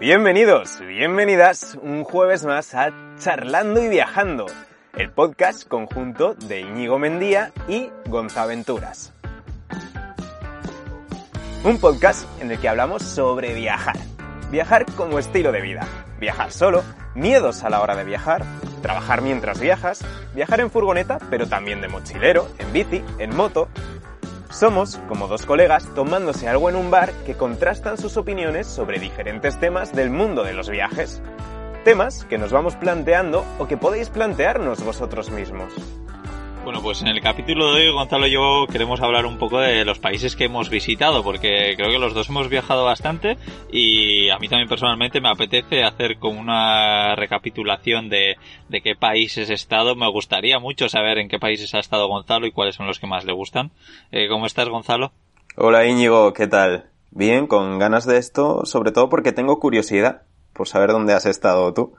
Bienvenidos, bienvenidas un jueves más a Charlando y Viajando, el podcast conjunto de Íñigo Mendía y Gonzaventuras. Un podcast en el que hablamos sobre viajar. Viajar como estilo de vida. Viajar solo, miedos a la hora de viajar, trabajar mientras viajas, viajar en furgoneta, pero también de mochilero, en bici, en moto. Somos como dos colegas tomándose algo en un bar que contrastan sus opiniones sobre diferentes temas del mundo de los viajes. Temas que nos vamos planteando o que podéis plantearnos vosotros mismos. Bueno, pues en el capítulo de hoy, Gonzalo y yo queremos hablar un poco de los países que hemos visitado, porque creo que los dos hemos viajado bastante y a mí también personalmente me apetece hacer como una recapitulación de, de qué países he estado. Me gustaría mucho saber en qué países ha estado Gonzalo y cuáles son los que más le gustan. Eh, ¿Cómo estás, Gonzalo? Hola Íñigo, ¿qué tal? Bien, con ganas de esto, sobre todo porque tengo curiosidad por saber dónde has estado tú.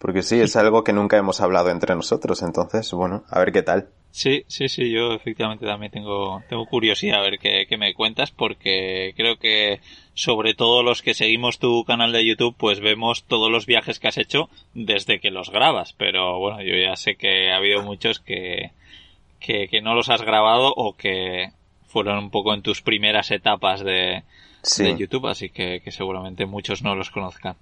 Porque sí, es algo que nunca hemos hablado entre nosotros, entonces, bueno, a ver qué tal. Sí, sí, sí, yo efectivamente también tengo, tengo curiosidad a ver qué, qué me cuentas, porque creo que sobre todo los que seguimos tu canal de YouTube, pues vemos todos los viajes que has hecho desde que los grabas, pero bueno, yo ya sé que ha habido muchos que, que, que no los has grabado o que fueron un poco en tus primeras etapas de, Sí. de YouTube, así que, que seguramente muchos no los conozcan.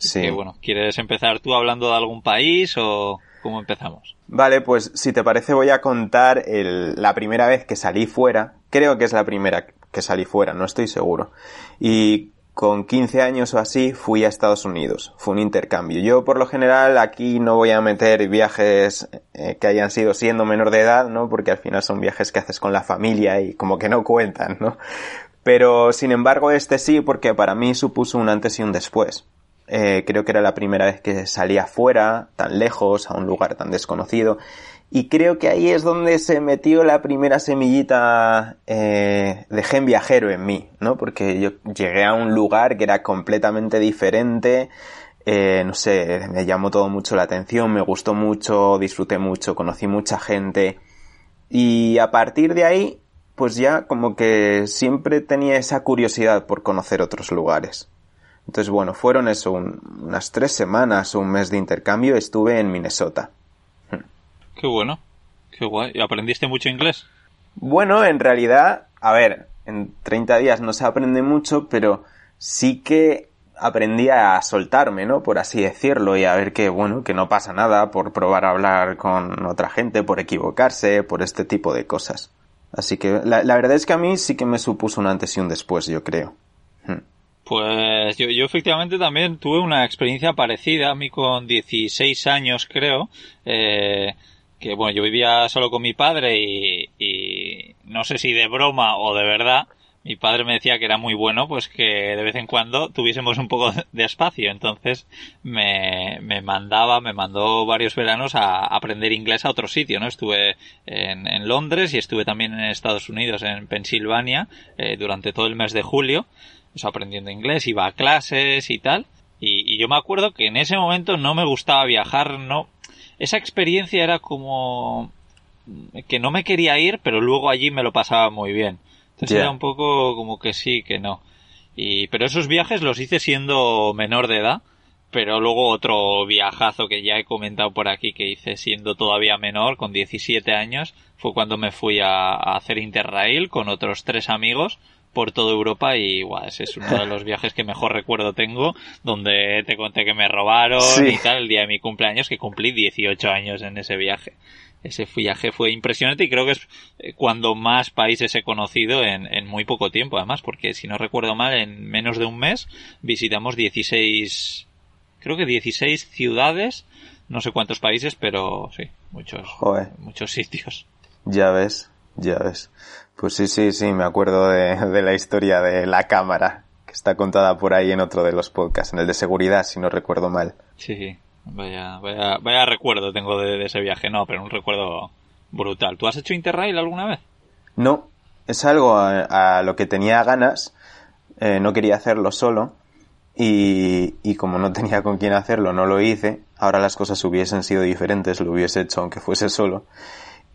Sí. Que, bueno, ¿quieres empezar tú hablando de algún país o cómo empezamos? Vale, pues si te parece voy a contar el- la primera vez que salí fuera. Creo que es la primera que salí fuera, no estoy seguro. Y con 15 años o así fui a Estados Unidos. Fue un intercambio. Yo por lo general aquí no voy a meter viajes eh, que hayan sido siendo menor de edad, ¿no? Porque al final son viajes que haces con la familia y como que no cuentan, ¿no? Pero sin embargo este sí porque para mí supuso un antes y un después. Eh, creo que era la primera vez que salía fuera, tan lejos, a un lugar tan desconocido. Y creo que ahí es donde se metió la primera semillita eh, de gen viajero en mí, ¿no? Porque yo llegué a un lugar que era completamente diferente, eh, no sé, me llamó todo mucho la atención, me gustó mucho, disfruté mucho, conocí mucha gente. Y a partir de ahí, pues ya como que siempre tenía esa curiosidad por conocer otros lugares. Entonces, bueno, fueron eso, un- unas tres semanas o un mes de intercambio, estuve en Minnesota. Qué bueno, qué guay. ¿Y aprendiste mucho inglés? Bueno, en realidad, a ver, en 30 días no se aprende mucho, pero sí que aprendí a soltarme, ¿no? Por así decirlo, y a ver que, bueno, que no pasa nada por probar a hablar con otra gente, por equivocarse, por este tipo de cosas. Así que la, la verdad es que a mí sí que me supuso un antes y un después, yo creo. Pues yo, yo efectivamente también tuve una experiencia parecida a mí con 16 años creo. Eh, que bueno, yo vivía solo con mi padre y, y no sé si de broma o de verdad, mi padre me decía que era muy bueno, pues que de vez en cuando tuviésemos un poco de espacio. Entonces me, me mandaba, me mandó varios veranos a aprender inglés a otro sitio, ¿no? Estuve en, en Londres y estuve también en Estados Unidos, en Pensilvania, eh, durante todo el mes de julio. Aprendiendo inglés, iba a clases y tal. Y, y yo me acuerdo que en ese momento no me gustaba viajar, no. Esa experiencia era como que no me quería ir, pero luego allí me lo pasaba muy bien. Entonces era un poco como que sí, que no. Y, pero esos viajes los hice siendo menor de edad, pero luego otro viajazo que ya he comentado por aquí que hice siendo todavía menor, con 17 años, fue cuando me fui a, a hacer Interrail con otros tres amigos por toda Europa y guau, ese es uno de los viajes que mejor recuerdo tengo, donde te conté que me robaron Sí. y tal el día de mi cumpleaños, que cumplí 18 años en ese viaje. Ese viaje fue impresionante y creo que es eh, cuando más países he conocido en, en muy poco tiempo, además, porque si no recuerdo mal, en menos de un mes visitamos 16, creo que 16 ciudades, no sé cuántos países, pero sí, muchos, Joder. muchos sitios. Ya ves, ya ves. Pues sí, sí, sí, me acuerdo de, de la historia de la cámara, que está contada por ahí en otro de los podcasts, en el de seguridad, si no recuerdo mal. Sí, vaya, vaya, vaya recuerdo tengo de, de ese viaje, no, pero un recuerdo brutal. ¿Tú has hecho Interrail alguna vez? No, es algo a, a lo que tenía ganas, eh, no quería hacerlo solo, y, y como no tenía con quién hacerlo, no lo hice. Ahora las cosas hubiesen sido diferentes, lo hubiese hecho aunque fuese solo.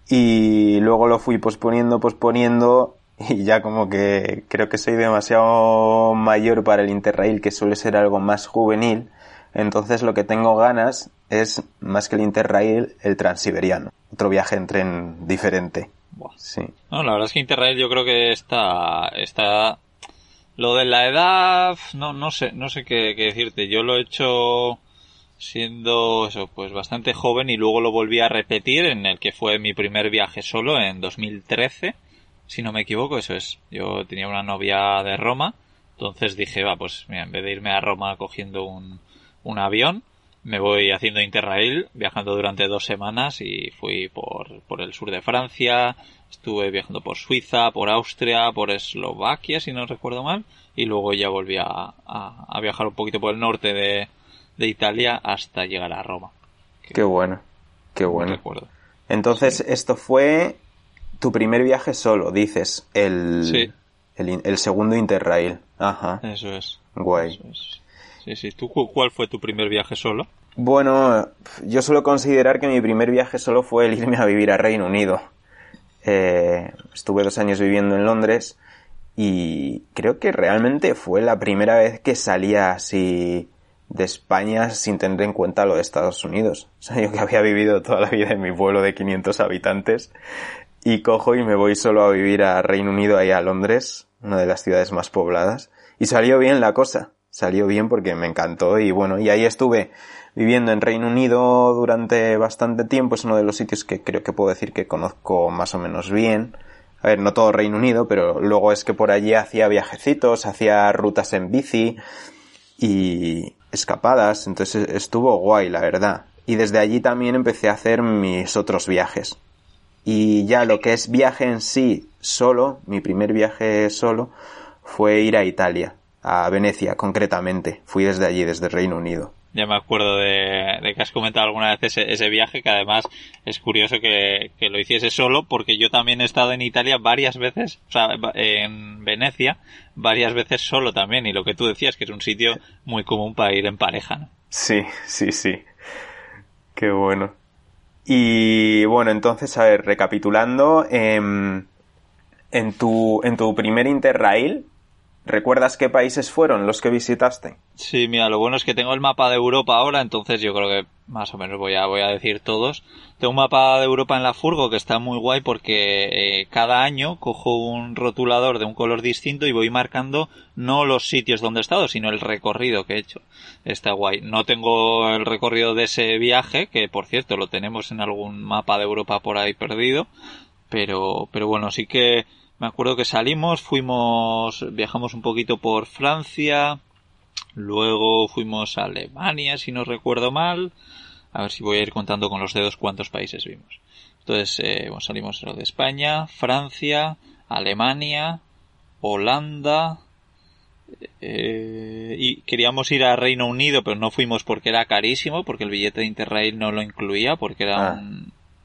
Y luego lo fui posponiendo, posponiendo, y ya como que creo que soy demasiado mayor para el Interrail, que suele ser algo más juvenil. Entonces lo que tengo ganas es, más que el Interrail, el Transiberiano. Otro viaje en tren diferente. Sí. No, la verdad es que Interrail yo creo que está, está, lo de la edad, no, no sé, no sé qué, qué decirte. Yo lo he hecho siendo eso, pues bastante joven y luego lo volví a repetir en el que fue mi primer viaje solo en 2013 si no me equivoco, eso es. Yo tenía una novia de Roma, entonces dije, va, pues mira, en vez de irme a Roma cogiendo un, un avión, me voy haciendo Interrail, viajando durante dos semanas y fui por, por el sur de Francia, estuve viajando por Suiza, por Austria, por Eslovaquia, si no recuerdo mal, y luego ya volví a, a, viajar un poquito por el norte de, de Italia hasta llegar a Roma. Qué bueno, qué bueno. Entonces, esto fue tu primer viaje solo, dices. El, el, segundo Interrail. Ajá. Eso es. Guay. Sí, sí. ¿Tú cuál fue tu primer viaje solo? Bueno, yo suelo considerar que mi primer viaje solo fue el irme a vivir a Reino Unido. Eh, estuve dos años viviendo en Londres y creo que realmente fue la primera vez que salía así de España sin tener en cuenta lo de Estados Unidos. O sea, yo que había vivido toda la vida en mi pueblo de 500 habitantes, y cojo y me voy solo a vivir a Reino Unido, ahí a Londres, una de las ciudades más pobladas. Y salió bien la cosa, salió bien porque me encantó y bueno, y ahí estuve viviendo en Reino Unido durante bastante tiempo, es uno de los sitios que creo que puedo decir que conozco más o menos bien. A ver, no todo Reino Unido, pero luego es que por allí hacía viajecitos, hacía rutas en bici y escapadas, entonces estuvo guay, la verdad. Y desde allí también empecé a hacer mis otros viajes. Y ya lo que es viaje en sí solo, mi primer viaje solo, fue ir a Italia, a Venecia concretamente. Fui desde allí, desde Reino Unido. Ya me acuerdo de, que has comentado alguna vez ese, viaje, que además es curioso que, lo hiciese solo, porque yo también he estado en Italia varias veces, o sea, en Venecia, varias veces solo también, y lo que tú decías, que es un sitio muy común para ir en pareja. Sí, sí, sí. Qué bueno. Y bueno, entonces, a ver, recapitulando, em, en, tu, en tu primer Interrail, ¿recuerdas qué países fueron los que visitaste? Sí, mira, lo bueno es que tengo el mapa de Europa ahora, entonces yo creo que más o menos voy a, voy a decir todos. Tengo un mapa de Europa en la furgo que está muy guay porque eh, cada año cojo un rotulador de un color distinto y voy marcando no los sitios donde he estado, sino el recorrido que he hecho. Está guay. No tengo el recorrido de ese viaje, que por cierto lo tenemos en algún mapa de Europa por ahí perdido, pero, pero bueno, sí que me acuerdo que salimos, fuimos, viajamos un poquito por Francia, luego fuimos a Alemania, si no recuerdo mal, a ver si voy a ir contando con los dedos cuántos países vimos. Entonces, eh, salimos de España, Francia, Alemania, Holanda, eh, y queríamos ir a Reino Unido, pero no fuimos porque era carísimo, porque el billete de Interrail no lo incluía, porque era ah.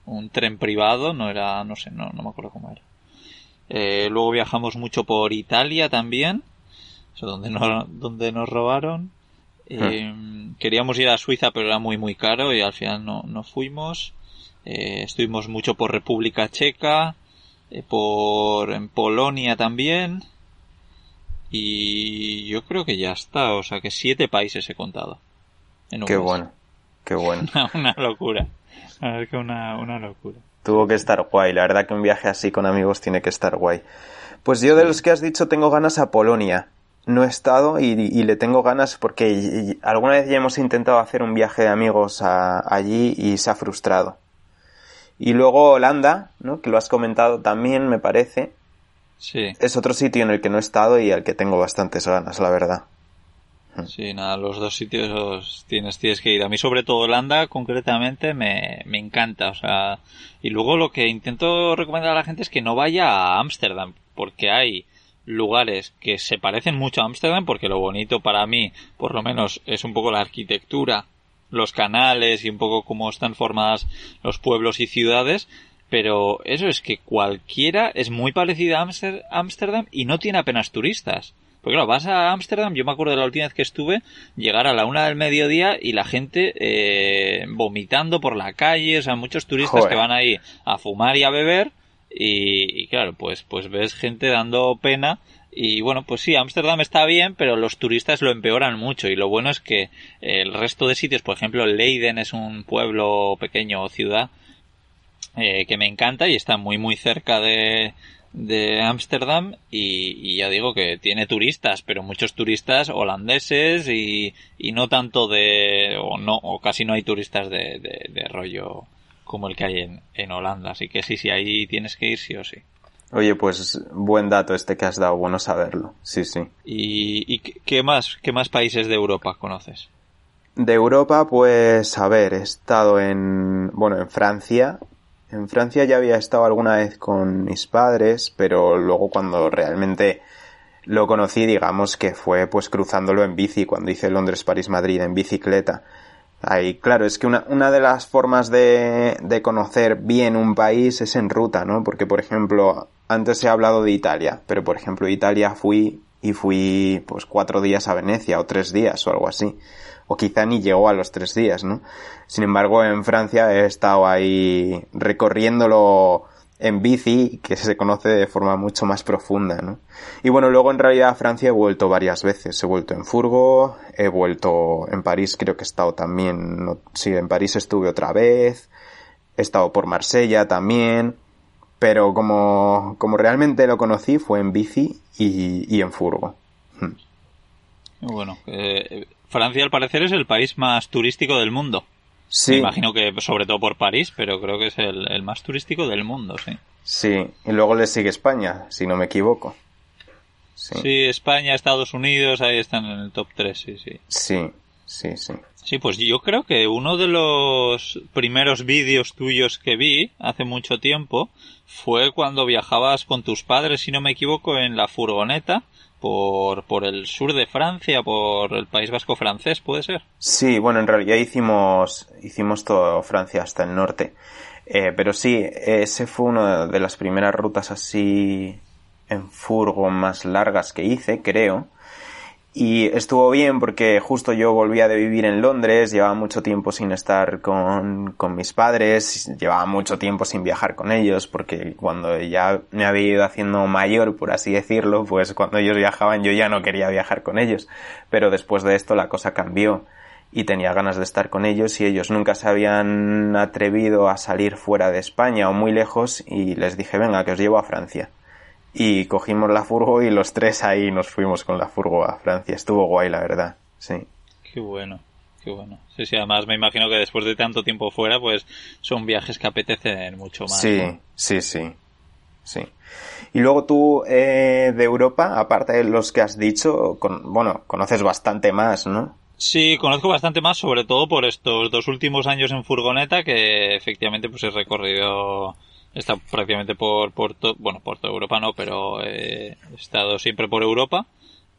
un, tren privado, no era, no sé, no, no me acuerdo cómo era. Eh, luego viajamos mucho por Italia también, donde, donde nos robaron. Eh, queríamos ir a Suiza, pero era muy, muy caro y al final no, no fuimos. Eh, estuvimos mucho por República Checa, eh, por en Polonia también. Y yo creo que ya está, o sea que siete países he contado. qué bueno, qué bueno. una, locura. que una, una locura. Tuvo que estar guay, la verdad que un viaje así con amigos tiene que estar guay. Pues yo de los que has dicho tengo ganas a Polonia no he estado y, le tengo ganas porque alguna vez ya hemos intentado hacer un viaje de amigos allí y se ha frustrado. Y luego Holanda, ¿no? que lo has comentado también, me parece. Sí. Es otro sitio en el que no he estado y al que tengo bastantes ganas, la verdad. Sí, nada, los dos sitios tienes, tienes que ir. A mí sobre todo Holanda concretamente me, me encanta, o sea, y luego lo que intento recomendar a la gente es que no vaya a Ámsterdam, porque hay lugares que se parecen mucho a Ámsterdam porque lo bonito para mí, por lo menos, es un poco la arquitectura, los canales y un poco cómo están formadas los pueblos y ciudades, pero eso es que cualquiera es muy parecida a Ámsterdam y no tiene apenas turistas. Porque claro, vas a Ámsterdam, yo me acuerdo de la última vez que estuve, llegar a la una del mediodía y la gente eh, vomitando por la calle, o sea, muchos turistas que van ahí a fumar y a beber, y, claro, pues, pues ves gente dando pena y bueno, pues sí, Ámsterdam está bien, pero los turistas lo empeoran mucho. Y lo bueno es que el resto de sitios, por ejemplo, Leiden es un pueblo pequeño o ciudad eh, que me encanta y está muy muy cerca de, de Ámsterdam y, ya digo que tiene turistas, pero muchos turistas holandeses y, y no tanto de, o no, o casi no hay turistas de, de, rollo como el que hay en, en Holanda. Así que sí, sí, ahí tienes que ir sí o sí. Oye, pues buen dato este que has dado, bueno saberlo. Sí, sí. ¿Y, y qué más, qué más países de Europa conoces? De Europa, pues, a ver, he estado en, bueno, en Francia. En Francia ya había estado alguna vez con mis padres, pero luego cuando realmente lo conocí, digamos que fue pues cruzándolo en bici, cuando hice Londres, París, Madrid en bicicleta. Ahí, claro, es que una, una de las formas de, de conocer bien un país es en ruta, ¿no? Porque, por ejemplo, antes he hablado de Italia, pero por ejemplo, Italia fui y fui pues cuatro días a Venecia o tres días o algo así. O quizá ni llegó a los tres días, ¿no? Sin embargo, en Francia he estado ahí recorriéndolo en bici, que se conoce de forma mucho más profunda, ¿no? Y bueno, luego en realidad a Francia he vuelto varias veces. He vuelto en furgo, he vuelto en París, creo que he estado también, sí, en París estuve otra vez, he estado por Marsella también, pero como, como realmente lo conocí fue en bici y, y en furgo. Hmm. Bueno, eh, Francia al parecer es el país más turístico del mundo. Sí. Me imagino que sobre todo por París, pero creo que es el, más turístico del mundo, sí. Sí, y luego le sigue España, si no me equivoco. Sí. España, Estados Unidos, ahí están en el top 3, sí, sí. Sí, sí, sí. Sí, pues yo creo que uno de los primeros vídeos tuyos que vi hace mucho tiempo fue cuando viajabas con tus padres, si no me equivoco, en la furgoneta por, por el sur de Francia, por el País Vasco francés, ¿puede ser? Sí, bueno, en realidad hicimos, hicimos todo Francia hasta el norte. Eh, pero sí, ese fue una de las primeras rutas así en furgo más largas que hice, creo. Y estuvo bien porque justo yo volvía de vivir en Londres, llevaba mucho tiempo sin estar con, con mis padres, llevaba mucho tiempo sin viajar con ellos porque cuando ya me había ido haciendo mayor, por así decirlo, pues cuando ellos viajaban yo ya no quería viajar con ellos. Pero después de esto la cosa cambió y tenía ganas de estar con ellos y ellos nunca se habían atrevido a salir fuera de España o muy lejos y les dije venga que os llevo a Francia y cogimos la furgo y los tres ahí nos fuimos con la furgo a Francia. Estuvo guay, la verdad. Sí. Qué bueno, qué bueno. Sí, sí, además me imagino que después de tanto tiempo fuera, pues son viajes que apetecen mucho más. Sí, sí, sí. Sí. Y luego tú, eh, de Europa, aparte de los que has dicho, con, bueno, conoces bastante más, ¿no? Sí, conozco bastante más, sobre todo por estos dos últimos años en furgoneta, que efectivamente pues he recorrido Está prácticamente por, por bueno, por toda Europa no, pero he estado siempre por Europa.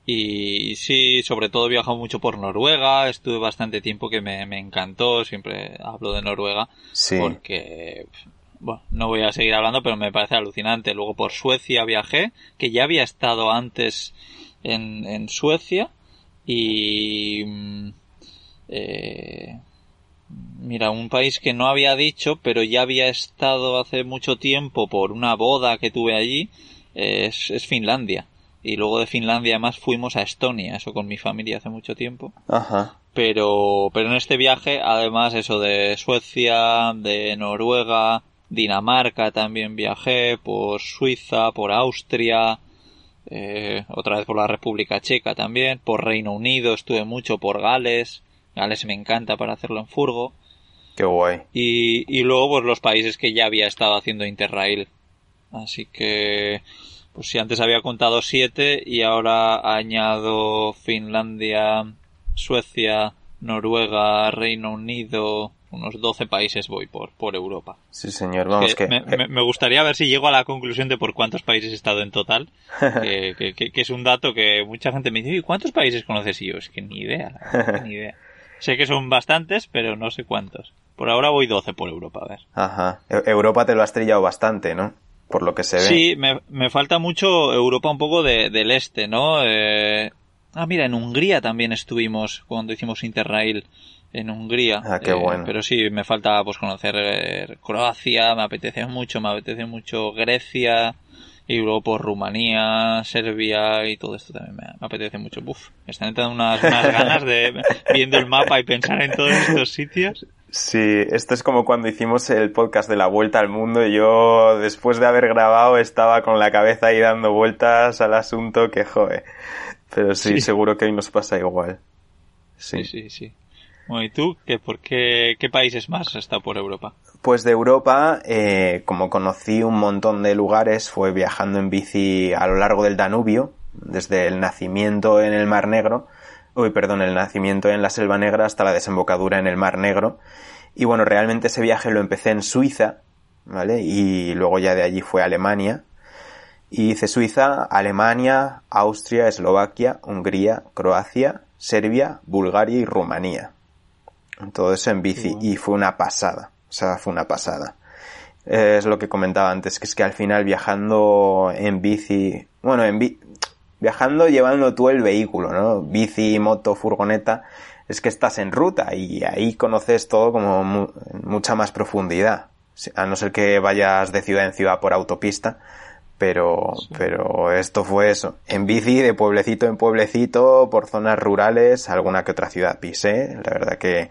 Y sí, sobre todo he viajado mucho por Noruega, estuve bastante tiempo que me, me encantó, siempre hablo de Noruega, sí. porque, bueno, no voy a seguir hablando, pero me parece alucinante. Luego por Suecia viajé, que ya había estado antes en, en Suecia, y, mm, eh, Mira, un país que no había dicho, pero ya había estado hace mucho tiempo por una boda que tuve allí, es, es Finlandia. Y luego de Finlandia además fuimos a Estonia, eso con mi familia hace mucho tiempo. Ajá. Pero, pero en este viaje, además eso de Suecia, de Noruega, Dinamarca también viajé, por Suiza, por Austria, eh, otra vez por la República Checa también, por Reino Unido estuve mucho, por Gales, Gales me encanta para hacerlo en furgo. Qué guay. Y, y luego, pues los países que ya había estado haciendo Interrail. Así que, pues si antes había contado siete y ahora añado Finlandia, Suecia, Noruega, Reino Unido, unos 12 países voy por, por Europa. Sí, señor, vamos que... Me, gustaría ver si llego a la conclusión de por cuántos países he estado en total, que, que, es un dato que mucha gente me dice, ¿y cuántos países conoces? Y yo, es que ni idea, ni idea. Sé que son bastantes, pero no sé cuántos. Por ahora voy 12 por Europa, a ver. Ajá. E-, Europa te lo has trillado bastante, ¿no? Por lo que se ve. Sí, me, me falta mucho Europa un poco de, del este, ¿no? Eh... Ah, mira, en Hungría también estuvimos cuando hicimos Interrail. en Hungría. Ah, qué bueno. pero sí, me falta pues conocer Croacia, me apetece mucho, me apetece mucho Grecia y luego por Rumanía, Serbia y todo esto también me, apetece mucho. Uf, me están entrando unas, unas ganas de viendo el mapa y pensar en todos estos sitios. Sí, esto es como cuando hicimos el podcast de la vuelta al mundo. Yo, después de haber grabado, estaba con la cabeza ahí dando vueltas al asunto que joder. Pero sí, seguro que hoy nos pasa igual. Sí, sí, sí. Bueno, ¿y tú? ¿Qué, por qué, qué países más está por Europa? Pues de Europa, eh, como conocí un montón de lugares, fue viajando en bici a lo largo del Danubio, desde el nacimiento en el Mar Negro uy, perdón, el nacimiento en la Selva Negra hasta la desembocadura en el Mar Negro. Y bueno, realmente ese viaje lo empecé en Suiza, ¿vale? Y luego ya de allí fue a Alemania. Y hice Suiza, Alemania, Austria, Eslovaquia, Hungría, Croacia, Serbia, Bulgaria y Rumanía. Todo eso en bici. Y fue una pasada. O sea, fue una pasada. Es lo que comentaba antes, que es que al final viajando en bici, bueno, en bici, viajando llevando tú el vehículo, ¿no? Bici, moto, furgoneta, es que estás en ruta y ahí conoces todo como mucha más profundidad. A no ser que vayas de ciudad en ciudad por autopista, pero, pero esto fue eso. En bici, de pueblecito en pueblecito, por zonas rurales, alguna que otra ciudad pisé. La verdad que,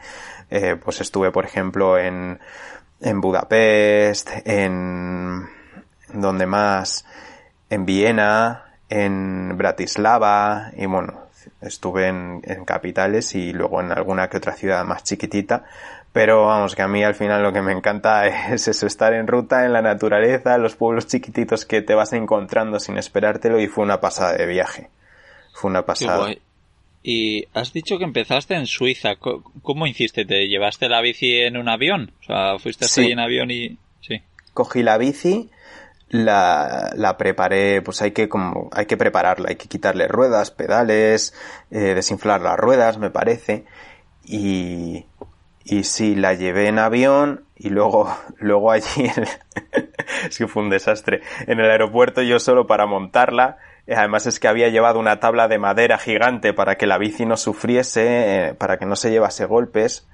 eh, pues estuve, por ejemplo, en, en Budapest, en, donde más, en Viena, en Bratislava y bueno, estuve en, capitales y luego en alguna que otra ciudad más chiquitita. Pero vamos, que a mí al final lo que me encanta es eso, estar en ruta, en la naturaleza, los pueblos chiquititos que te vas encontrando sin esperártelo y fue una pasada de viaje. Fue una pasada. Y has dicho que empezaste en Suiza. ¿Cómo hiciste? ¿Te llevaste la bici en un avión? O sea, fuiste hasta en avión y... Sí. Cogí la bici, la, la preparé, pues hay que como, hay que prepararla, hay que quitarle ruedas, pedales, eh, desinflar las ruedas, me parece, y, y sí, la llevé en avión y luego, luego allí, es que fue un desastre, en el aeropuerto yo solo para montarla, además es que había llevado una tabla de madera gigante para que la bici no sufriese, eh, para que no se llevase golpes,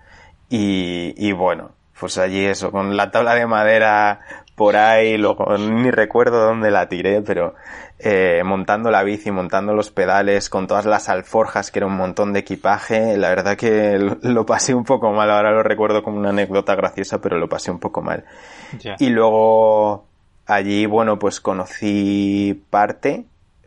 y, y bueno, pues allí eso, con la tabla de madera por ahí, luego ni recuerdo dónde la tiré, pero eh, montando la bici, montando los pedales, con todas las alforjas, que era un montón de equipaje, la verdad que lo, pasé un poco mal, ahora lo recuerdo como una anécdota graciosa, pero lo pasé un poco mal. Y luego allí, bueno, pues conocí parte,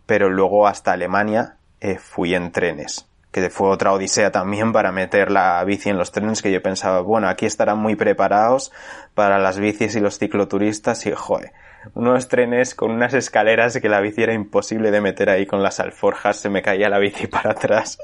pero luego hasta Alemania eh, fui en trenes que fue otra odisea también para meter la bici en los trenes que yo pensaba, bueno, aquí estarán muy preparados para las bicis y los cicloturistas y joder, unos trenes con unas escaleras que la bici era imposible de meter ahí con las alforjas, se me caía la bici para atrás,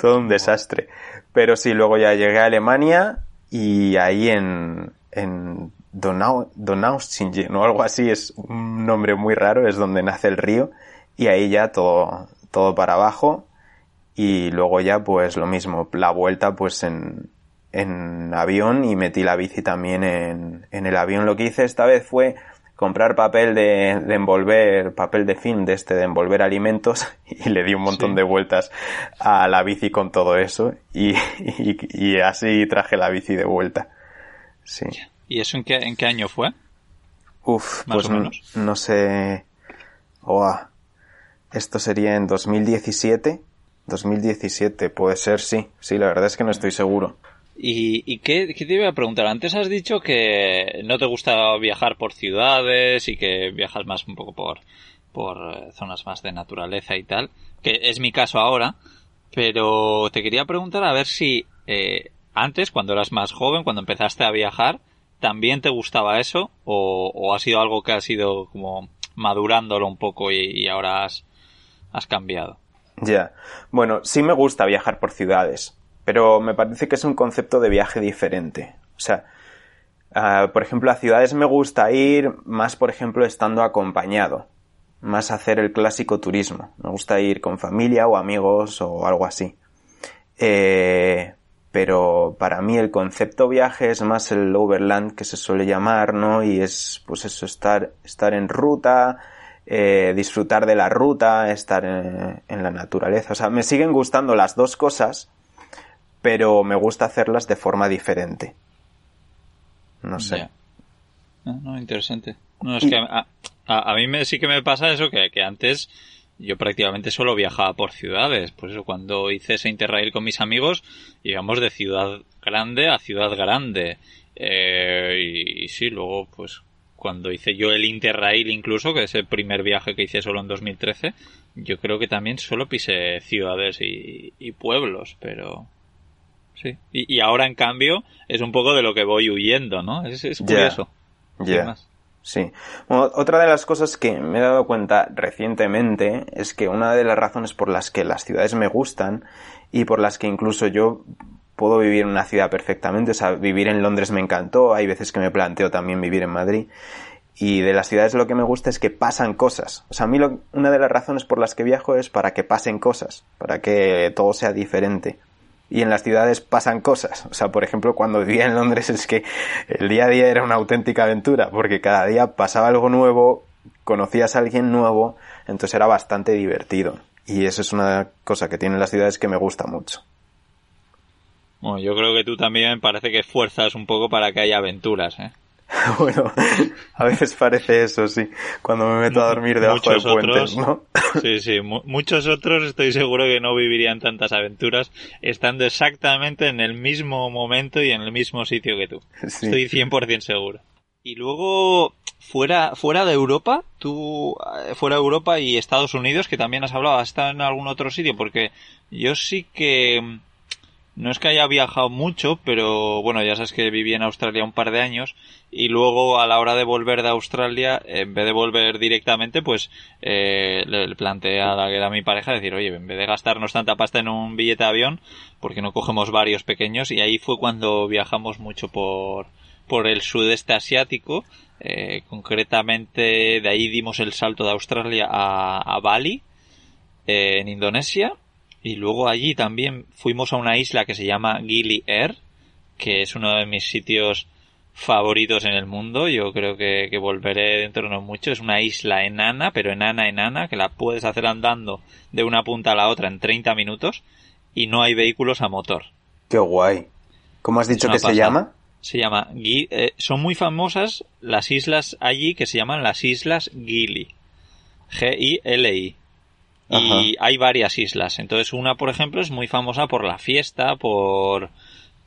todo un desastre. Pero sí, luego ya llegué a Alemania y ahí en, en Donau, Donaueschingen o algo así, es un nombre muy raro, es donde nace el río y ahí ya todo, todo para abajo y luego ya pues lo mismo, la vuelta pues en, en avión y metí la bici también en, en el avión. Lo que hice esta vez fue comprar papel de, de, envolver, papel de film de este de envolver alimentos y le di un montón de vueltas a la bici con todo eso y, y, así traje la bici de vuelta. Sí. ¿Y eso en qué, en qué año fue? Uf, pues no, no, sé. Esto sería en 2017 2017, puede ser, sí. Sí, la verdad es que no estoy seguro. ¿Y, y qué, qué, te iba a preguntar? Antes has dicho que no te gusta viajar por ciudades y que viajas más un poco por, por eh, zonas más de naturaleza y tal, que es mi caso ahora, pero te quería preguntar a ver si eh, antes, cuando eras más joven, cuando empezaste a viajar, ¿también te gustaba eso o, ha sido algo que has ido como madurándolo un poco y, y ahora has, has cambiado? Ya. Bueno, sí me gusta viajar por ciudades, pero me parece que es un concepto de viaje diferente. O sea, ah, por ejemplo, a ciudades me gusta ir más, por ejemplo, estando acompañado. Más hacer el clásico turismo. Me gusta ir con familia o amigos o algo así. Eh, pero para mí el concepto viaje es más el overland que se suele llamar, ¿no? Y es, pues eso, estar, estar en ruta, eh, disfrutar de la ruta, estar en, la naturaleza. O sea, me siguen gustando las dos cosas, pero me gusta hacerlas de forma diferente. No sé. No, no, interesante. No, es que a, a, mí me, sí que me pasa eso, que, que antes yo prácticamente solo viajaba por ciudades. Por eso cuando hice ese interrail con mis amigos, íbamos de ciudad grande a ciudad grande. Eh, y, y, sí, luego pues cuando hice yo el Interrail incluso, que es el primer viaje que hice solo en 2013, yo creo que también solo pisé ciudades y, pueblos, pero... Sí. Y, ahora, en cambio, es un poco de lo que voy huyendo, ¿no? Es, es curioso. Ya. Sí. otra de las cosas que me he dado cuenta recientemente es que una de las razones por las que las ciudades me gustan y por las que incluso yo puedo vivir en una ciudad perfectamente, o sea, vivir en Londres me encantó, hay veces que me planteo también vivir en Madrid, y de las ciudades lo que me gusta es que pasan cosas. O sea, a mí una de las razones por las que viajo es para que pasen cosas, para que todo sea diferente. Y en las ciudades pasan cosas. O sea, por ejemplo, cuando vivía en Londres es que el día a día era una auténtica aventura, porque cada día pasaba algo nuevo, conocías a alguien nuevo, entonces era bastante divertido. Y eso es una cosa que tienen las ciudades que me gusta mucho. Bueno, yo creo que tú también parece que fuerzas un poco para que haya aventuras, ¿eh? bueno, a veces parece eso, sí, cuando me meto a dormir debajo de puentes, ¿no? sí, sí, muchos otros estoy seguro que no vivirían tantas aventuras estando exactamente en el mismo momento y en el mismo sitio que tú. Estoy 100% seguro. Y luego, fuera, fuera de Europa, tú, eh, fuera de Europa y Estados Unidos, que también has hablado, ¿has estado en algún otro sitio? Porque yo sí que no es que haya viajado mucho, pero bueno, ya sabes que viví en Australia un par de años y luego a la hora de volver de Australia, en vez de volver directamente, pues eh, le, planteé a la mi pareja decir, oye, en vez de gastarnos tanta pasta en un billete de avión, porque no cogemos varios pequeños? Y ahí fue cuando viajamos mucho por, por el sudeste asiático, eh, concretamente de ahí dimos el salto de Australia a, Bali, eh, en Indonesia, y luego allí también fuimos a una isla que se llama Gili Air, que es uno de mis sitios favoritos en el mundo. Yo creo que, volveré dentro de no mucho. Es una isla enana, pero enana, enana, que la puedes hacer andando de una punta a la otra en 30 minutos y no hay vehículos a motor. Qué guay. ¿Cómo has dicho que se llama? Se llama... Eh, son muy famosas las islas allí que se llaman las Islas Gili. G-I-L-I. Y hay varias islas. Entonces una, por ejemplo, es muy famosa por la fiesta, por,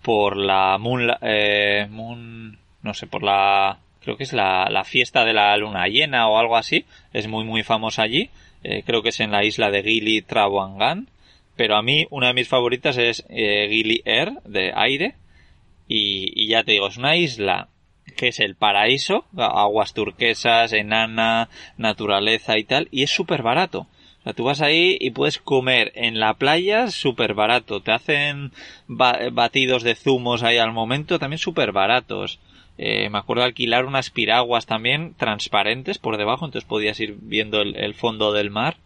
por la moon, eh, moon, no sé, por la, creo que es la, la, fiesta de la luna llena o algo así. Es muy, muy famosa allí. Eh, creo que es en la isla de Gili Trawangan. Pero a mí, una de mis favoritas es eh, Gili Air, de aire. Y, y ya te digo, es una isla que es el paraíso, aguas turquesas, enana, naturaleza y tal, y es súper barato. O sea, tú vas ahí y puedes comer en la playa súper barato. Te hacen batidos de zumos ahí al momento también súper baratos. Eh, me acuerdo alquilar unas piraguas también transparentes por debajo, entonces podías ir viendo el, fondo del mar.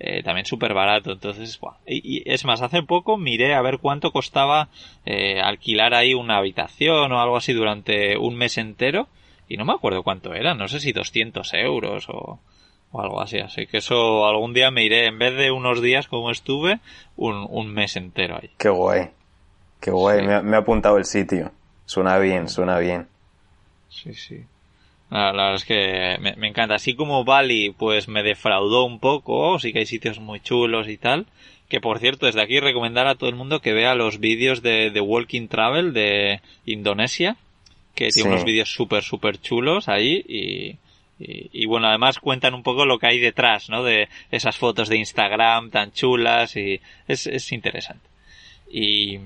Eh, también súper barato. Entonces, y, es más, hace poco miré a ver cuánto costaba eh, alquilar ahí una habitación o algo así durante un mes entero. Y no me acuerdo cuánto era, no sé si 200 euros o, o algo así. Así que eso algún día me iré, en vez de unos días como estuve, un, un mes entero ahí. Qué guay. Qué guay. Me, ha apuntado el sitio. Suena bien, suena bien. Sí, sí. La, verdad es que me, me, encanta. Así como Bali, pues me defraudó un poco. Sí que hay sitios muy chulos y tal. Que por cierto, desde aquí recomendar a todo el mundo que vea los vídeos de, The Walking Travel de Indonesia. Que tiene unos vídeos súper, súper chulos ahí. Y, y, bueno, además cuentan un poco lo que hay detrás, ¿no? De esas fotos de Instagram tan chulas y es, es interesante. Y,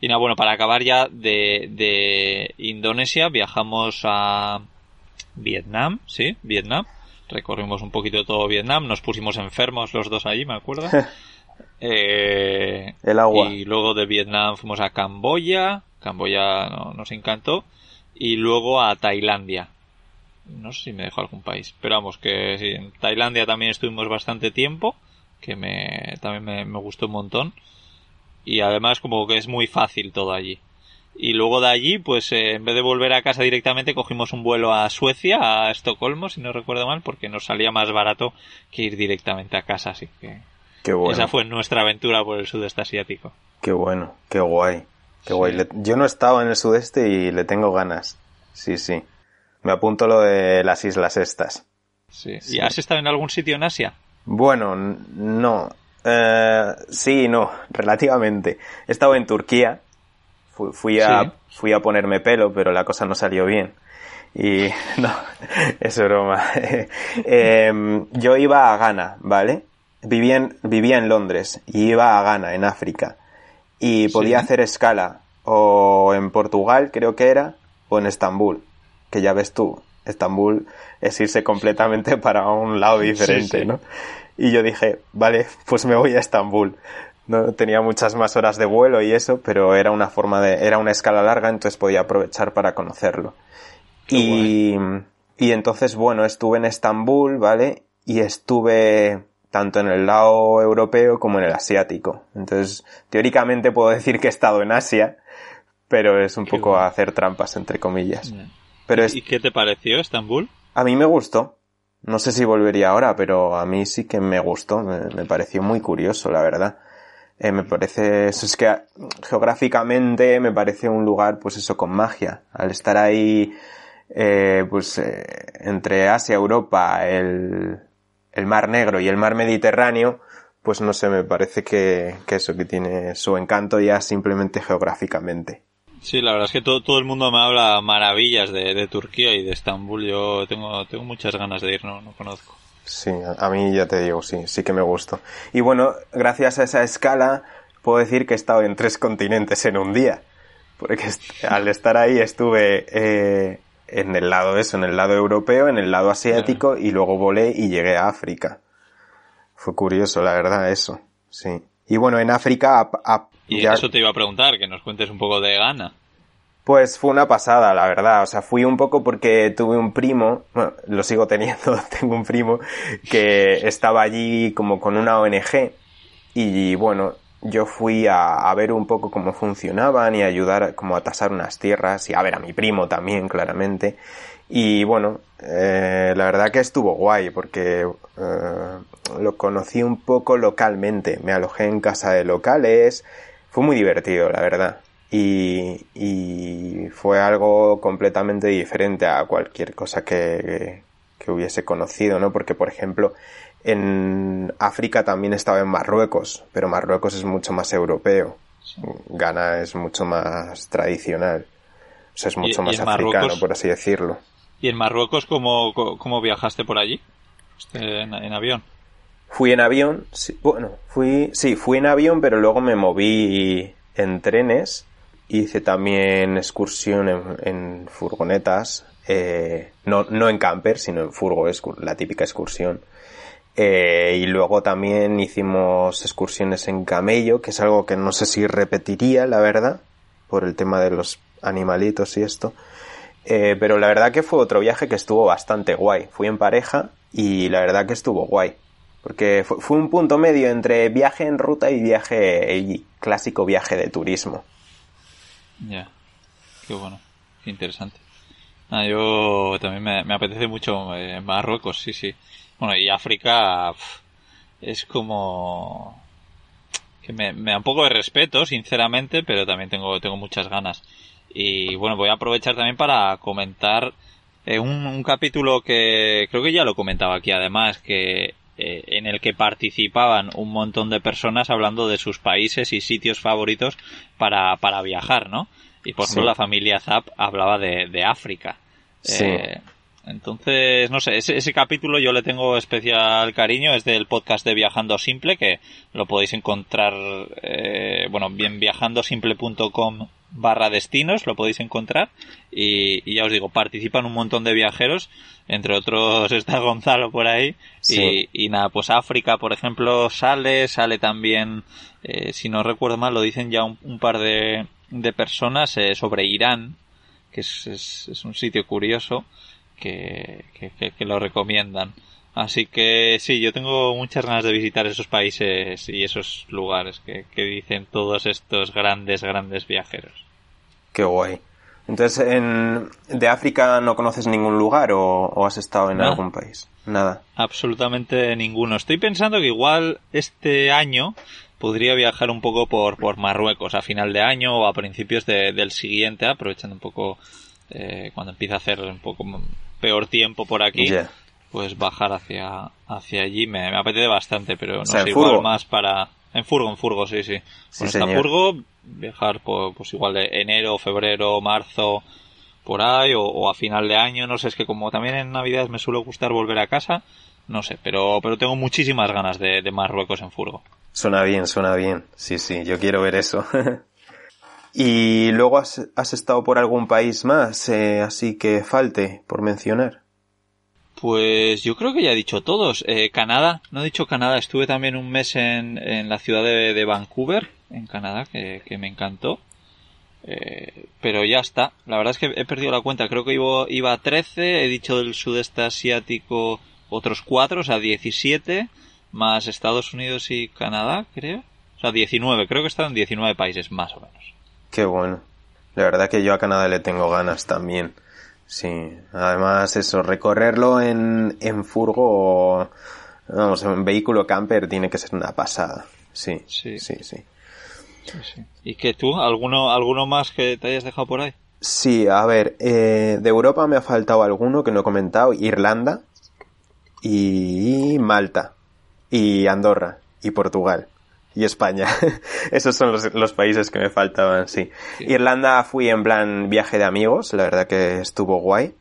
y nada, bueno, para acabar ya de, de Indonesia viajamos a Vietnam, ¿sí? Vietnam. Recorrimos un poquito todo Vietnam, nos pusimos enfermos los dos allí, me acuerdo. eh, El agua. Y luego de Vietnam fuimos a Camboya, Camboya no, nos encantó, y luego a Tailandia no sé si me dejó algún país, pero vamos, que sí, en Tailandia también estuvimos bastante tiempo, que me, también me, gustó un montón, y además como que es muy fácil todo allí. Y luego de allí, pues eh, en vez de volver a casa directamente, cogimos un vuelo a Suecia, a Estocolmo, si no recuerdo mal, porque nos salía más barato que ir directamente a casa, así que... Qué bueno. Esa fue nuestra aventura por el sudeste asiático. Qué bueno, qué guay. Qué guay. Yo no he estado en el sudeste y le tengo ganas. Sí, sí. Me apunto lo de las islas estas. Sí. ¿Y has estado en algún sitio en Asia? Bueno, no. Eh, sí, no, relativamente. He estado en Turquía. Fui, a, fui a ponerme pelo, pero la cosa no salió bien. Y no, es broma. Em, yo iba a Ghana, ¿vale? Vivía en, vivía en Londres y iba a Ghana, en África. Y podía hacer escala o en Portugal, creo que era, o en Estambul. Que ya ves tú, Estambul es irse completamente para un lado diferente, ¿no? Y yo dije, vale, pues me voy a Estambul. No tenía muchas más horas de vuelo y eso, pero era una forma de, era una escala larga, entonces podía aprovechar para conocerlo. y, y entonces, bueno, estuve en Estambul, ¿vale? Y estuve tanto en el lado europeo como en el asiático. Entonces, teóricamente puedo decir que he estado en Asia, pero es un poco hacer trampas, entre comillas. Pero ¿Y qué te pareció Estambul? A mí me gustó. No sé si volvería ahora, pero a mí sí que me gustó. Me, pareció muy curioso, la verdad. Eh, me parece, eso es que geográficamente me parece un lugar, pues eso, con magia. Al estar ahí, eh, pues, eh, entre Asia, Europa, el, el Mar Negro y el Mar Mediterráneo, pues no sé, me parece que, que eso, que tiene su encanto ya simplemente geográficamente. Sí, la verdad es que todo, todo el mundo me habla maravillas de, de Turquía y de Estambul. Yo tengo, tengo muchas ganas de ir, no, no conozco. Sí, a mí ya te digo, sí, sí que me gustó. Y bueno, gracias a esa escala, puedo decir que he estado en tres continentes en un día. Porque al estar ahí estuve eh, en el lado eso, en el lado europeo, en el lado asiático y luego volé y llegué a África. Fue curioso, la verdad, eso. Sí. Y bueno, en África... y eso te iba a preguntar, que nos cuentes un poco de Ghana. Pues fue una pasada, la verdad. O sea, fui un poco porque tuve un primo, bueno, lo sigo teniendo, tengo un primo que estaba allí como con una ONG y bueno, yo fui a, ver un poco cómo funcionaban y ayudar como a tasar unas tierras y a ver a mi primo también, claramente. Y bueno, eh, la verdad que estuvo guay porque eh, lo conocí un poco localmente. Me alojé en casa de locales. Fue muy divertido, la verdad. Y, y fue algo completamente diferente a cualquier cosa que, que hubiese conocido, ¿no? Porque, por ejemplo, en África también estaba en Marruecos, pero Marruecos es mucho más europeo. Ghana es mucho más tradicional. O sea, es mucho más africano, por así decirlo. ¿Y en Marruecos cómo, cómo viajaste por allí? Este, en, avión. Fui en avión, bueno, fui, sí, fui en avión, pero luego me moví en trenes. Hice también excursión en, furgonetas, eh, no, no en camper, sino en furgo, es la típica excursión. Eh, y luego también hicimos excursiones en camello, que es algo que no sé si repetiría, la verdad, por el tema de los animalitos y esto. Eh, pero la verdad que fue otro viaje que estuvo bastante guay. Fui en pareja y la verdad que estuvo guay. Porque fue, un punto medio entre viaje en ruta y viaje, y clásico viaje de turismo. Ya, qué bueno, qué interesante. Ah, yo también me, apetece mucho eh, Marruecos, sí, sí. Bueno, y África es como que me, da un poco de respeto, sinceramente, pero también tengo, tengo muchas ganas. Y bueno, voy a aprovechar también para comentar eh, un, capítulo que creo que ya lo comentaba aquí además, que eh, en el que participaban un montón de personas hablando de sus países y sitios favoritos para, para viajar, ¿no? Y por ejemplo la familia Zap hablaba de, de África. Sí. Eh, entonces, no sé, ese, capítulo yo le tengo especial cariño, es del podcast de Viajando Simple, que lo podéis encontrar, eh, bueno, bien viajandosimple.com barra destinos, lo podéis encontrar, y, ya os digo, participan un montón de viajeros, entre otros está Gonzalo por ahí, y, nada, pues África, por ejemplo, sale, sale también, eh, si no recuerdo mal, lo dicen ya un, par de, de personas eh, sobre Irán, que es, es un sitio curioso, que, que, lo recomiendan. Así que sí, yo tengo muchas ganas de visitar esos países y esos lugares que, dicen todos estos grandes, grandes viajeros. Qué guay. Entonces, en, ¿de África no conoces ningún lugar o, has estado en algún país? Nada. Absolutamente ninguno. Estoy pensando que igual este año podría viajar un poco por, por Marruecos a final de año o a principios del siguiente, aprovechando un poco eh, cuando empieza a hacer un poco peor tiempo por aquí. Pues bajar hacia, hacia allí me, apetece bastante, pero no sé, igual más para, en furgo, en furgo, sí, sí. Esta furgo, viajar por, pues igual de enero, febrero, marzo, por ahí, o, a final de año, no sé, es que como también en Navidades me suele gustar volver a casa, no sé, pero, pero tengo muchísimas ganas de, de Marruecos en furgo. Suena bien, suena bien. Sí, sí, yo quiero ver eso. ¿Y luego has, has, estado por algún país más, eh, así que falte por mencionar? Pues yo creo que ya he dicho todos. Eh, Canadá, no he dicho Canadá, estuve también un mes en, en la ciudad de, Vancouver, en Canadá, que, me encantó. Eh, pero ya está. La verdad es que he perdido la cuenta. Creo que iba, iba a 13. He dicho del sudeste asiático otros 4, o sea, 17 más Estados Unidos y Canadá, creo. O sea, 19, creo que estado en 19 países, más o menos. Qué bueno. La verdad que yo a Canadá le tengo ganas también. Sí, además eso, recorrerlo en, en furgo, vamos, en vehículo camper tiene que ser una pasada. Sí, sí, sí, sí. ¿Y que tú? ¿Alguno, ¿Alguno más que te hayas dejado por ahí? Sí, a ver, eh, de Europa me ha faltado alguno que no he comentado, Irlanda y Malta y Andorra y Portugal y España. Esos son los, países que me faltaban, sí. Irlanda fui en plan viaje de amigos, la verdad que estuvo guay.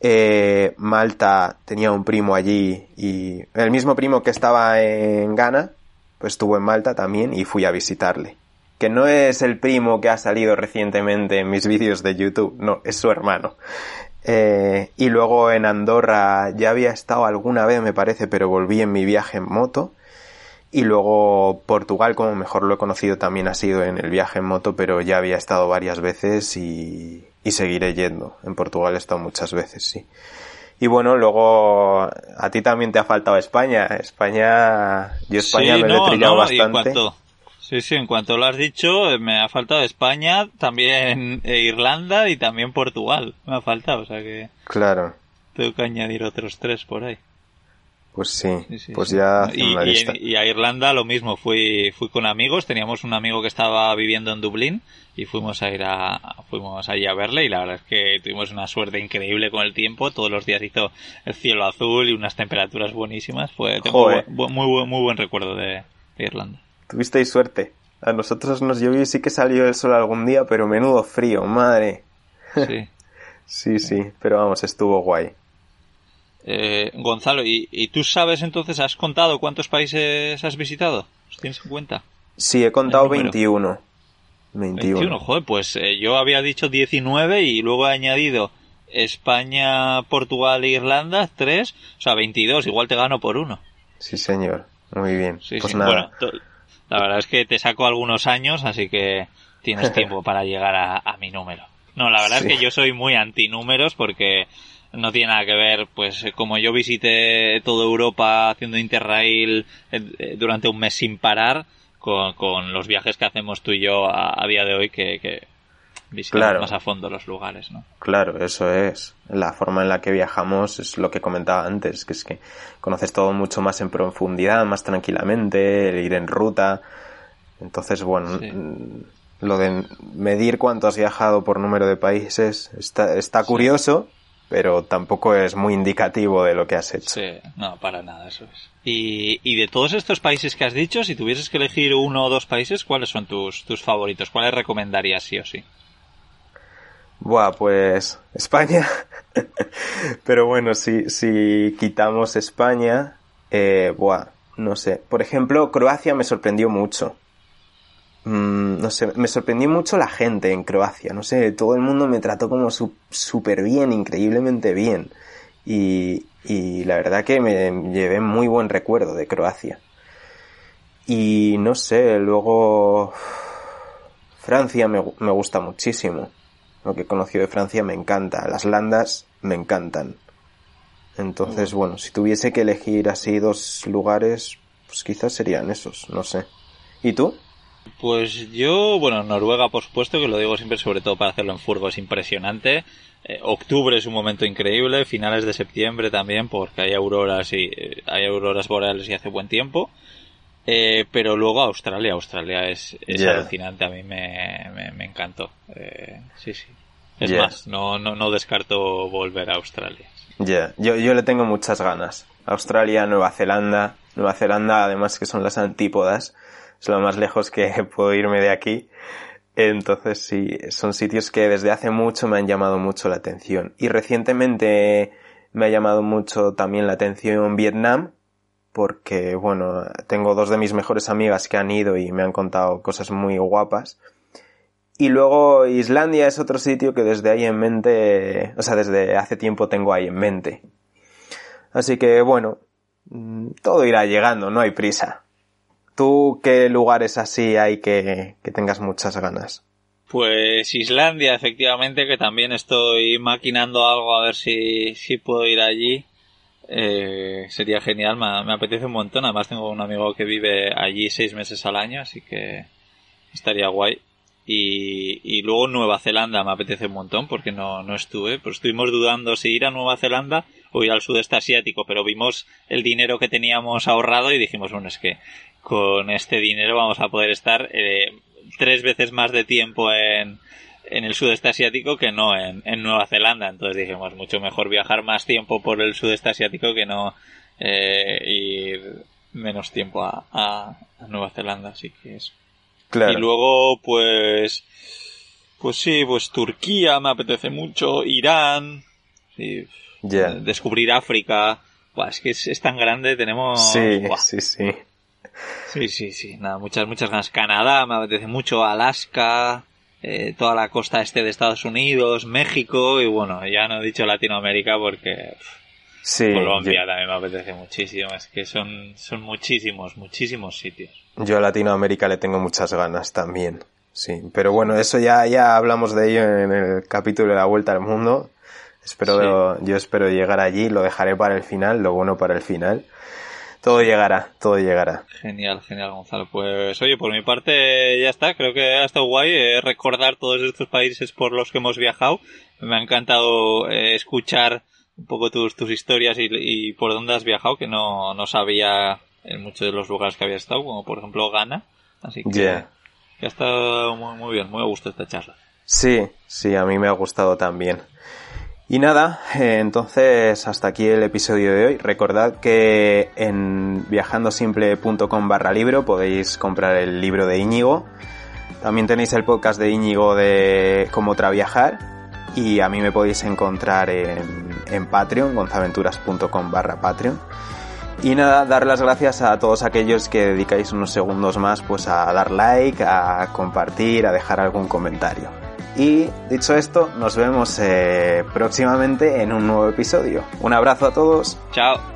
Eh, Malta tenía un primo allí y el mismo primo que estaba en Ghana, pues estuvo en Malta también y fui a visitarle. Que no es el primo que ha salido recientemente en mis vídeos de YouTube, no, es su hermano. Eh, y luego en Andorra ya había estado alguna vez, me parece, pero volví en mi viaje en moto. Y luego Portugal, como mejor lo he conocido, también ha sido en el viaje en moto, pero ya había estado varias veces y, y seguiré yendo. En Portugal he estado muchas veces, sí. Y bueno, luego a ti también te ha faltado España. España, yo España me lo he trillado bastante. Sí, sí, en cuanto lo has dicho, me ha faltado España, también eh, Irlanda y también Portugal. Me ha faltado, o sea que. Claro. Tengo que añadir otros tres por ahí. Pues sí, pues ya y, y, a Irlanda lo mismo, fui, fui con amigos, teníamos un amigo que estaba viviendo en Dublín y fuimos a ir a, fuimos allí a verle y la verdad es que tuvimos una suerte increíble con el tiempo, todos los días hizo el cielo azul y unas temperaturas buenísimas, fue, tengo muy, muy, muy buen recuerdo de Irlanda. Tuvisteis suerte. A nosotros nos llovió y sí que salió el sol algún día, pero menudo frío, madre. Sí. sí, sí, pero vamos, estuvo guay. Eh, Gonzalo, ¿y, tú sabes entonces, has contado cuántos países has visitado? tienes en cuenta? Sí, he contado 21. 21. 21, joder, pues eh, yo había dicho 19 y luego he añadido España, Portugal e Irlanda, 3, o sea, 22, igual te gano por uno. Sí, señor, muy bien. pues nada. La verdad es que te saco algunos años, así que tienes tiempo para llegar a, mi número. No, la verdad es que yo soy muy anti números porque no tiene nada que ver, pues como yo visité toda Europa haciendo Interrail eh, eh, durante un mes sin parar, con, los viajes que hacemos tú y yo a, día de hoy, que, que visitamos más a fondo los lugares, ¿no? Claro, eso es. La forma en la que viajamos es lo que comentaba antes, que es que conoces todo mucho más en profundidad, más tranquilamente, el ir en ruta. Entonces, bueno, mm, lo de medir cuánto has viajado por número de países está, está curioso, pero tampoco es muy indicativo de lo que has hecho. Sí, no, para nada, eso es. Y, y de todos estos países que has dicho, si tuvieses que elegir uno o dos países, ¿cuáles son tus, tus favoritos? ¿Cuáles recomendarías sí o sí? Buah, pues España. Pero bueno, si, si quitamos España, eh, buah, no sé. Por ejemplo, Croacia me sorprendió mucho. Mm, no sé, me sorprendió mucho la gente en Croacia. No sé, todo el mundo me trató como súper bien, increíblemente bien. Y, y la verdad que me llevé muy buen recuerdo de Croacia. Y no sé, luego Francia me, me gusta muchísimo lo que he conocido de Francia me encanta, las landas me encantan. Entonces, mm. bueno, si tuviese que elegir así dos lugares, pues quizás serían esos, no sé. ¿Y tú? Pues yo, bueno, Noruega, por supuesto, que lo digo siempre, sobre todo para hacerlo en furgo, es impresionante. Eh, octubre es un momento increíble, finales de septiembre también, porque hay auroras y eh, hay auroras boreales y hace buen tiempo. Eh, pero luego Australia, Australia es, es alucinante, a mí me, me, encantó. Eh, sí, sí. Es más, no, no, no descarto volver a Australia. Ya, yo, yo le tengo muchas ganas. Australia, Nueva Zelanda. Nueva Zelanda, además que son las antípodas, es lo más lejos que puedo irme de aquí. Entonces sí, son sitios que desde hace mucho me han llamado mucho la atención. Y recientemente me ha llamado mucho también la atención Vietnam, porque bueno, tengo dos de mis mejores amigas que han ido y me han contado cosas muy guapas. Y luego Islandia es otro sitio que desde ahí en mente, o sea, desde hace tiempo tengo ahí en mente. Así que bueno, mm, todo irá llegando, no hay prisa. ¿Tú qué lugares así hay que, que tengas muchas ganas? Pues Islandia, efectivamente, que también estoy maquinando algo a ver si, si puedo ir allí. Eh, sería genial, me, apetece un montón. Además tengo un amigo que vive allí seis meses al año, así que estaría guay. Y, y luego Nueva Zelanda me apetece un montón porque no, no estuve. Pues estuvimos dudando si ir a Nueva Zelanda o ir al sudeste asiático, pero vimos el dinero que teníamos ahorrado y dijimos, bueno, es que con este dinero vamos a poder estar eh, tres veces más de tiempo en, en el sudeste asiático que no en, en, Nueva Zelanda. Entonces dijimos, mucho mejor viajar más tiempo por el sudeste asiático que no eh, ir menos tiempo a, a, Nueva Zelanda. Así que es. Claro. Y luego, pues. Pues sí, pues Turquía me apetece mucho, Irán, sí, descubrir África. es que es, tan grande, tenemos. Sí, sí, sí. Sí, sí, sí. Nada, muchas, muchas ganas. Canadá, me apetece mucho. Alaska, eh, toda la costa este de Estados Unidos, México y bueno, ya no he dicho Latinoamérica porque sí, Colombia también me apetece muchísimo. Es que son, son muchísimos, muchísimos sitios. Yo a Latinoamérica le tengo muchas ganas también. Sí, pero bueno, eso ya, ya hablamos de ello en el capítulo de la Vuelta al Mundo. Espero, yo espero llegar allí, lo dejaré para el final, lo bueno para el final. Todo llegará, todo llegará. Genial, genial, Gonzalo. Pues oye, por mi parte ya está. Creo que ha estado guay eh, recordar todos estos países por los que hemos viajado. Me ha encantado eh, escuchar un poco tus, tus historias y, por dónde has viajado, que no, no sabía en muchos de los lugares que había estado, como por ejemplo Ghana. Así que, ha estado muy, muy bien, muy a gusto esta charla. Sí, sí, a mí me ha gustado también. Y nada, eh, entonces hasta aquí el episodio de hoy. Recordad que en viajandosimple.com barra libro podéis comprar el libro de Íñigo. También tenéis el podcast de Íñigo de cómo traviajar. Y a mí me podéis encontrar en, Patreon, gonzaventuras.com barra Patreon. Y nada, dar las gracias a todos aquellos que dedicáis unos segundos más pues a dar like, a compartir, a dejar algún comentario. Y dicho esto, nos vemos eh, próximamente en un nuevo episodio. Un abrazo a todos. Chao.